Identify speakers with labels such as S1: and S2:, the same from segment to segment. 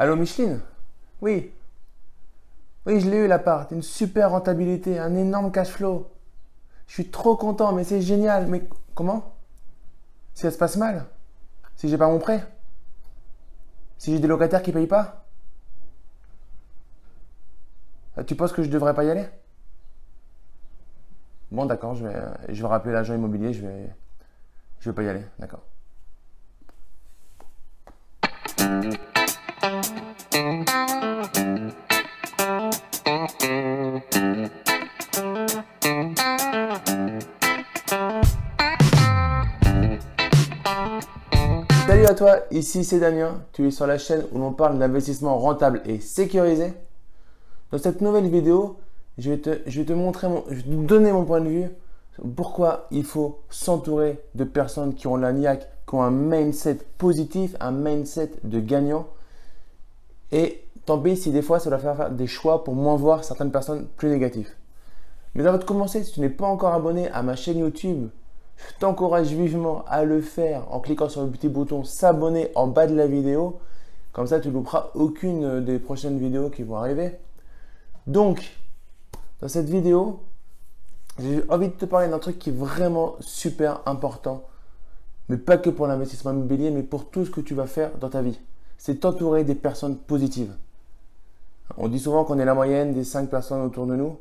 S1: Allô Micheline? Oui. Oui, je l'ai eu l'appart. Une super rentabilité, un énorme cash flow. Je suis trop content, mais c'est génial. Mais comment? Si ça se passe mal? Si j'ai pas mon prêt? Si j'ai des locataires qui payent pas? Euh, Tu penses que je devrais pas y aller? Bon, d'accord, je vais, je vais rappeler l'agent immobilier, je vais, je vais pas y aller, d'accord. Salut à toi, ici c'est Damien. Tu es sur la chaîne où l'on parle d'investissement rentable et sécurisé. Dans cette nouvelle vidéo, je vais te, montrer, mon, je vais te donner mon point de vue. Pourquoi il faut s'entourer de personnes qui ont la niaque, qui ont un mindset positif, un mindset de gagnant. Et tant pis si des fois ça doit faire des choix pour moins voir certaines personnes plus négatives. Mais avant de commencer, si tu n'es pas encore abonné à ma chaîne YouTube, je t'encourage vivement à le faire en cliquant sur le petit bouton s'abonner en bas de la vidéo. Comme ça, tu ne louperas aucune des prochaines vidéos qui vont arriver. Donc, dans cette vidéo, j'ai envie de te parler d'un truc qui est vraiment super important. Mais pas que pour l'investissement immobilier, mais pour tout ce que tu vas faire dans ta vie. C'est t'entourer des personnes positives. On dit souvent qu'on est la moyenne des 5 personnes autour de nous.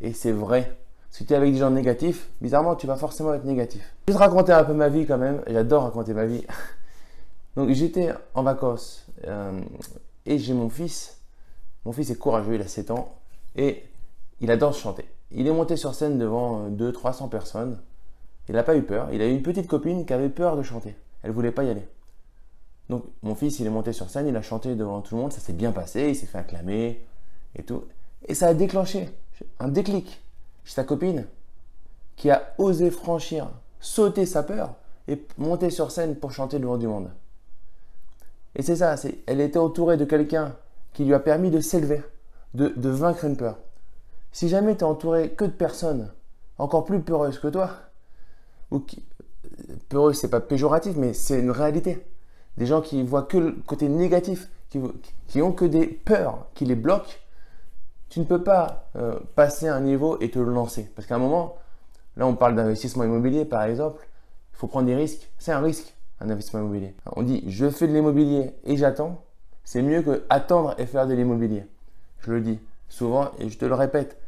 S1: Et c'est vrai. Si tu es avec des gens négatifs, bizarrement, tu vas forcément être négatif. Je vais te raconter un peu ma vie quand même. J'adore raconter ma vie. Donc j'étais en vacances euh, et j'ai mon fils. Mon fils est courageux, il a 7 ans et il adore chanter. Il est monté sur scène devant 200-300 euh, personnes. Il n'a pas eu peur. Il a eu une petite copine qui avait peur de chanter. Elle voulait pas y aller. Donc mon fils, il est monté sur scène, il a chanté devant tout le monde. Ça s'est bien passé, il s'est fait acclamer et tout. Et ça a déclenché un déclic chez sa copine qui a osé franchir, sauter sa peur et monter sur scène pour chanter devant du monde. Et c'est ça, c'est, elle était entourée de quelqu'un qui lui a permis de s'élever, de, vaincre une peur. Si jamais tu es entouré que de personnes encore plus peureuses que toi, ou qui, peureux, c'est pas péjoratif, mais c'est une réalité. Des gens qui voient que le côté négatif, qui, qui ont que des peurs qui les bloquent, tu ne peux pas euh, passer un niveau et te lancer. Parce qu'à un moment, là on parle d'investissement immobilier par exemple, il faut prendre des risques. C'est un risque, un investissement immobilier. On dit je fais de l'immobilier et j'attends. C'est mieux que attendre et faire de l'immobilier. Je le dis souvent et je te le répète,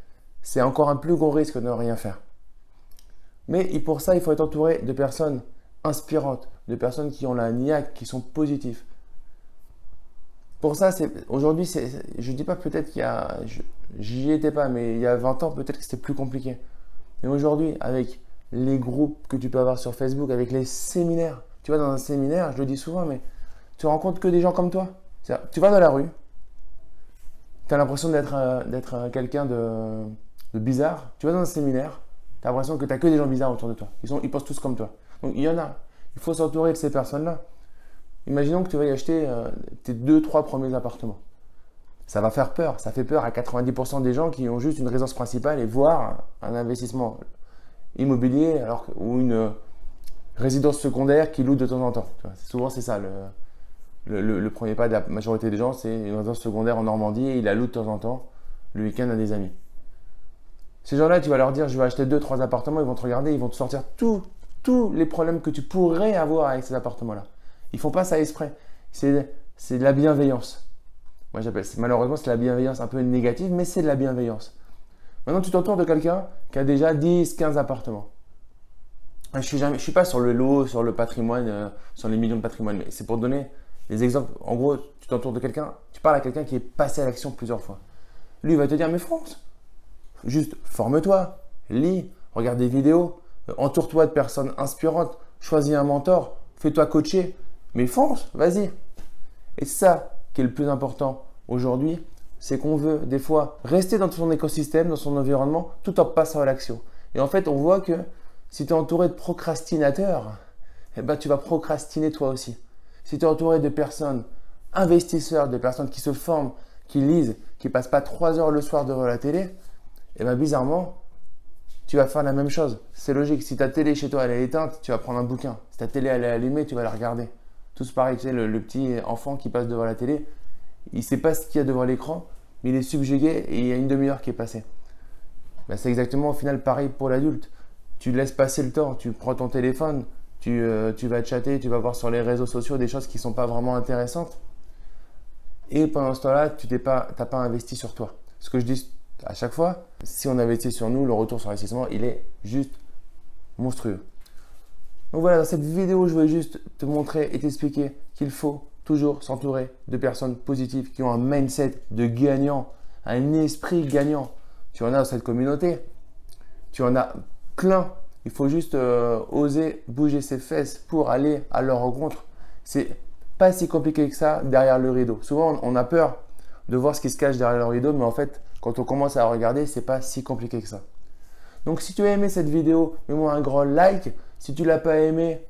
S1: c'est encore un plus gros risque de ne rien faire. Mais pour ça, il faut être entouré de personnes inspirantes, de personnes qui ont la niaque, qui sont positives. Pour ça, aujourd'hui, je ne dis pas peut-être qu'il y a, j'y étais pas, mais il y a 20 ans, peut-être que c'était plus compliqué. Mais aujourd'hui, avec les groupes que tu peux avoir sur Facebook, avec les séminaires, tu vas dans un séminaire, je le dis souvent, mais tu rencontres que des gens comme toi. Tu vas dans la rue, tu as l'impression d'être euh, euh, quelqu'un de, bizarre. Tu vas dans un séminaire, tu as l'impression que tu n'as que des gens bizarres autour de toi. Ils, sont, ils pensent tous comme toi. Donc il y en a. Il faut s'entourer de ces personnes-là. Imaginons que tu vas y acheter euh, tes deux, trois premiers appartements. Ça va faire peur. Ça fait peur à 90% des gens qui ont juste une résidence principale et voir un investissement immobilier alors, ou une euh, résidence secondaire qui loue de temps en temps. Souvent, c'est ça le, premier pas de la majorité des gens. C'est une résidence secondaire en Normandie et il la loue de temps en temps le week-end à des amis. Ces gens-là, tu vas leur dire je vais acheter deux, trois appartements, ils vont te regarder, ils vont te sortir tous les problèmes que tu pourrais avoir avec ces appartements-là. Ils font pas ça exprès. C'est de la bienveillance. Moi, j'appelle malheureusement, c'est la bienveillance un peu négative, mais c'est de la bienveillance. Maintenant, tu t'entoures de quelqu'un qui a déjà 10, 15 appartements. Je suis jamais, je suis pas sur le lot, sur le patrimoine, euh, sur les millions de patrimoine, mais c'est pour donner des exemples. En gros, tu t'entoures de quelqu'un, tu parles à quelqu'un qui est passé à l'action plusieurs fois. Lui, il va te dire, mais France, juste forme-toi, lis, regarde des vidéos, euh, entoure-toi de personnes inspirantes, choisis un mentor, fais-toi coacher, mais fonce, vas-y. Et ça qui est le plus important aujourd'hui, c'est qu'on veut des fois rester dans son écosystème, dans son environnement, tout en passant à l'action. Et en fait, on voit que si tu es entouré de procrastinateurs, eh ben, tu vas procrastiner toi aussi. Si tu es entouré de personnes investisseurs, de personnes qui se forment, qui lisent, qui passent pas trois heures le soir devant la télé, eh ben, bizarrement, tu vas faire la même chose. C'est logique. Si ta télé chez toi elle est éteinte, tu vas prendre un bouquin. Si ta télé elle est allumée, tu vas la regarder tous pareil, tu sais, le, petit enfant qui passe devant la télé, il ne sait pas ce qu'il y a devant l'écran, mais il est subjugué et il y a une demi-heure qui est passée. Ben, c'est exactement au final pareil pour l'adulte. Tu laisses passer le temps, tu prends ton téléphone, tu, euh, vas chatter, tu vas voir sur les réseaux sociaux des choses qui ne sont pas vraiment intéressantes. Et pendant ce temps-là, tu n'as pas, pas investi sur toi. Ce que je dis à chaque fois, si on investit sur nous, le retour sur investissement, il est juste monstrueux. Donc voilà, dans cette vidéo, je voulais juste te montrer et t'expliquer qu'il faut toujours s'entourer de personnes positives qui ont un mindset de gagnant, un esprit gagnant. Tu en as dans cette communauté. Tu en as plein. Il faut juste euh, oser bouger ses fesses pour aller à leur rencontre. C'est pas si compliqué que ça derrière le rideau. Souvent, on a peur de voir ce qui se cache derrière le rideau, mais en fait, quand on commence à regarder, c'est pas si compliqué que ça. Donc, si tu as aimé cette vidéo, mets-moi un gros like. Si tu l'as pas aimé,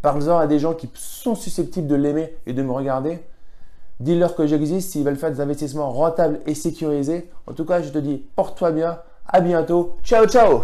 S1: parle-en à des gens qui sont susceptibles de l'aimer et de me regarder. Dis-leur que j'existe s'ils veulent faire des investissements rentables et sécurisés. En tout cas, je te dis, porte-toi bien. À bientôt. Ciao, ciao